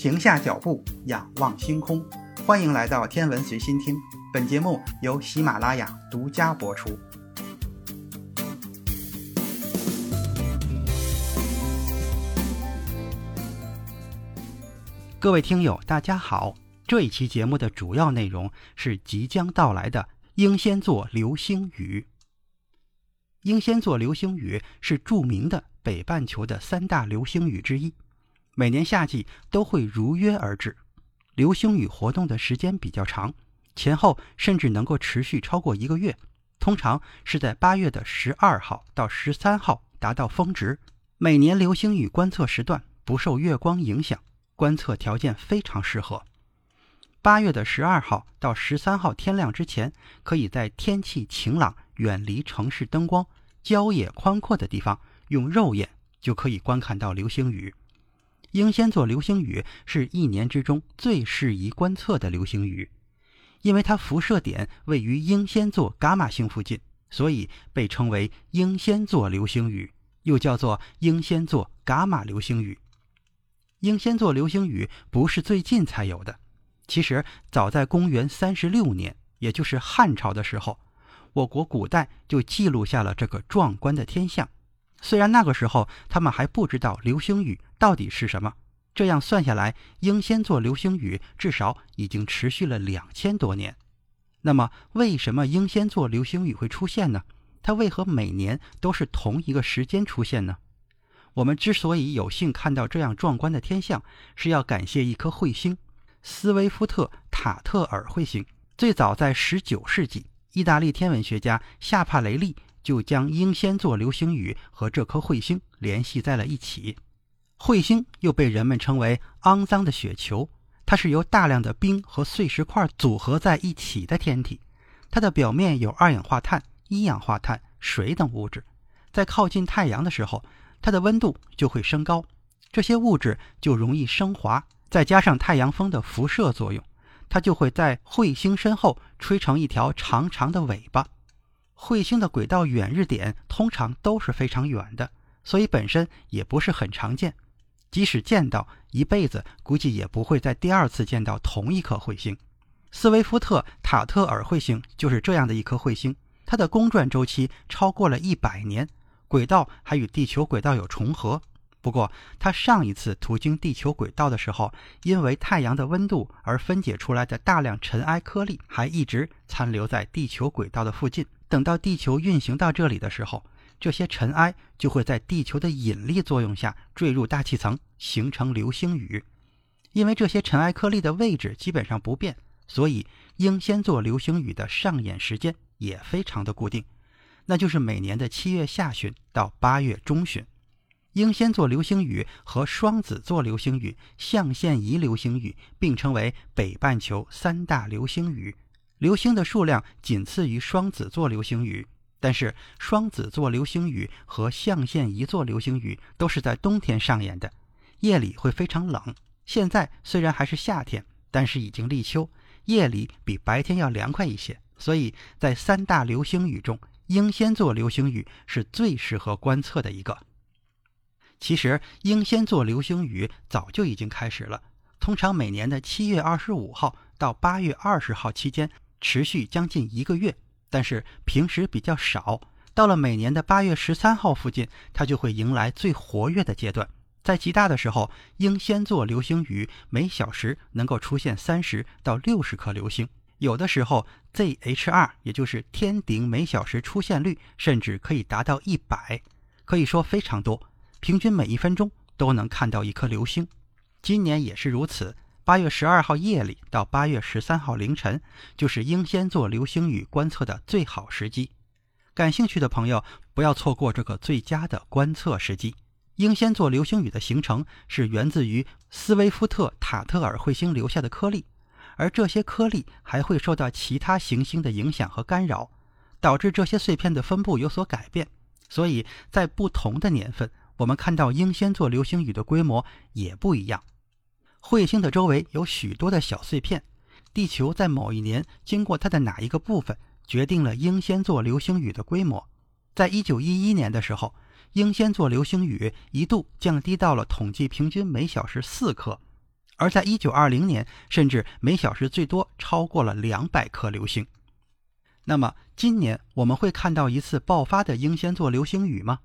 停下脚步，仰望星空。欢迎来到天文随心听，本节目由喜马拉雅独家播出。各位听友，大家好。这一期节目的主要内容是即将到来的英仙座流星雨。英仙座流星雨是著名的北半球的三大流星雨之一，每年夏季都会如约而至。流星雨活动的时间比较长，前后甚至能够持续超过一个月。通常是在八月的十二号到十三号达到峰值。每年流星雨观测时段不受月光影响。观测条件非常适合。八月的十二号到十三号天亮之前，可以在天气晴朗、远离城市灯光、郊野宽阔的地方，用肉眼就可以观看到流星雨。英仙座流星雨是一年之中最适宜观测的流星雨，因为它辐射点位于英仙座伽马星附近，所以被称为英仙座流星雨，又叫做英仙座伽马流星雨。英仙座流星雨不是最近才有的，其实早在公元三十六年，也就是汉朝的时候，我国古代就记录下了这个壮观的天象。虽然那个时候他们还不知道流星雨到底是什么，这样算下来，英仙座流星雨至少已经持续了两千多年。那么，为什么英仙座流星雨会出现呢？它为何每年都是同一个时间出现呢？我们之所以有幸看到这样壮观的天象，是要感谢一颗彗星——斯威夫特塔特尔彗星。最早在19世纪，意大利天文学家夏帕雷利就将英仙座流星雨和这颗彗星联系在了一起。彗星又被人们称为“肮脏的雪球”，它是由大量的冰和碎石块组合在一起的天体。它的表面有二氧化碳、一氧化碳、水等物质，在靠近太阳的时候。它的温度就会升高，这些物质就容易升华，再加上太阳风的辐射作用，它就会在彗星身后吹成一条长长的尾巴。彗星的轨道远日点通常都是非常远的，所以本身也不是很常见。即使见到，一辈子估计也不会在第二次见到同一颗彗星。斯威夫特塔特尔彗星就是这样的一颗彗星，它的公转周期超过了一百年。轨道还与地球轨道有重合，不过它上一次途经地球轨道的时候，因为太阳的温度而分解出来的大量尘埃颗粒还一直残留在地球轨道的附近。等到地球运行到这里的时候，这些尘埃就会在地球的引力作用下坠入大气层，形成流星雨。因为这些尘埃颗粒的位置基本上不变，所以英仙座流星雨的上演时间也非常的固定。那就是每年的七月下旬到八月中旬，英仙座流星雨和双子座流星雨、象限仪流星雨并称为北半球三大流星雨。流星的数量仅次于双子座流星雨，但是双子座流星雨和象限仪座流星雨都是在冬天上演的，夜里会非常冷。现在虽然还是夏天，但是已经立秋，夜里比白天要凉快一些，所以在三大流星雨中。英仙座流星雨是最适合观测的一个。其实，英仙座流星雨早就已经开始了，通常每年的七月二十五号到八月二十号期间，持续将近一个月。但是平时比较少，到了每年的八月十三号附近，它就会迎来最活跃的阶段。在极大的时候，英仙座流星雨每小时能够出现三十到六十颗流星。有的时候，ZHR 也就是天顶每小时出现率，甚至可以达到一百，可以说非常多。平均每一分钟都能看到一颗流星。今年也是如此。八月十二号夜里到八月十三号凌晨，就是英仙座流星雨观测的最好时机。感兴趣的朋友不要错过这个最佳的观测时机。英仙座流星雨的形成是源自于斯威夫特塔特尔彗星留下的颗粒。而这些颗粒还会受到其他行星的影响和干扰，导致这些碎片的分布有所改变。所以在不同的年份，我们看到英仙座流星雨的规模也不一样。彗星的周围有许多的小碎片，地球在某一年经过它的哪一个部分，决定了英仙座流星雨的规模。在一九一一年的时候，英仙座流星雨一度降低到了统计平均每小时四颗。而在1920年，甚至每小时最多超过了200颗流星。那么今年我们会看到一次爆发的英仙座流星雨吗？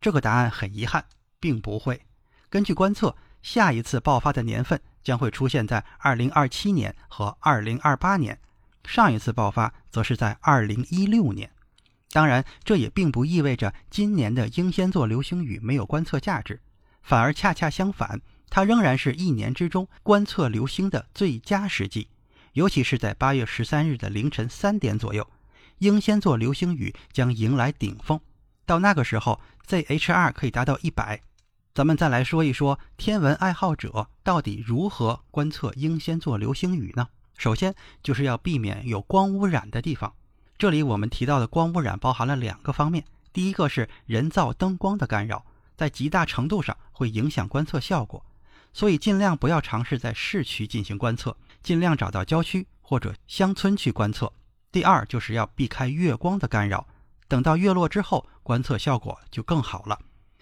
这个答案很遗憾，并不会。根据观测，下一次爆发的年份将会出现在2027年和2028年，上一次爆发则是在2016年。当然，这也并不意味着今年的英仙座流星雨没有观测价值，反而恰恰相反。它仍然是一年之中观测流星的最佳时机，尤其是在八月十三日的凌晨三点左右，英仙座流星雨将迎来顶峰。到那个时候，ZHR 可以达到一百。咱们再来说一说天文爱好者到底如何观测英仙座流星雨呢？首先就是要避免有光污染的地方。这里我们提到的光污染包含了两个方面，第一个是人造灯光的干扰，在极大程度上会影响观测效果。所以尽量不要尝试在市区进行观测，尽量找到郊区或者乡村去观测。第二，就是要避开月光的干扰，等到月落之后，观测效果就更好了。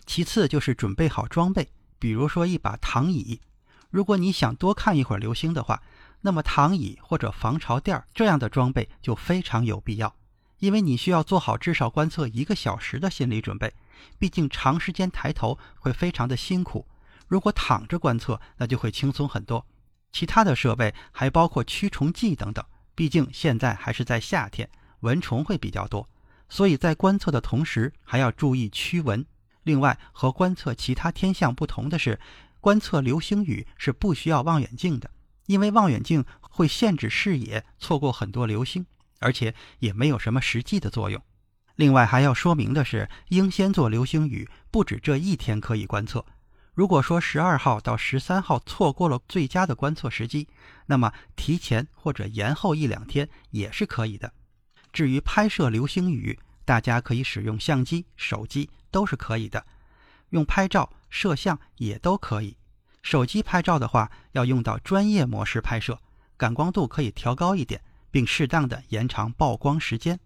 其次就是准备好装备，比如说一把躺椅。如果你想多看一会儿流星的话，那么躺椅或者防潮垫这样的装备就非常有必要，因为你需要做好至少观测一个小时的心理准备，毕竟长时间抬头会非常的辛苦。如果躺着观测，那就会轻松很多。其他的设备还包括驱虫剂等等。毕竟现在还是在夏天，蚊虫会比较多，所以在观测的同时还要注意驱蚊。另外，和观测其他天象不同的是，观测流星雨是不需要望远镜的，因为望远镜会限制视野，错过很多流星，而且也没有什么实际的作用。另外还要说明的是，英仙座流星雨不止这一天可以观测。如果说十二号到十三号错过了最佳的观测时机，那么提前或者延后一两天也是可以的。至于拍摄流星雨，大家可以使用相机、手机都是可以的，用拍照、摄像也都可以。手机拍照的话，要用到专业模式拍摄，感光度可以调高一点，并适当的延长曝光时间。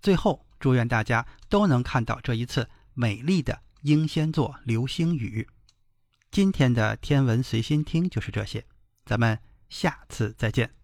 最后，祝愿大家都能看到这一次美丽的英仙座流星雨。今天的天文随心听就是这些，咱们下次再见。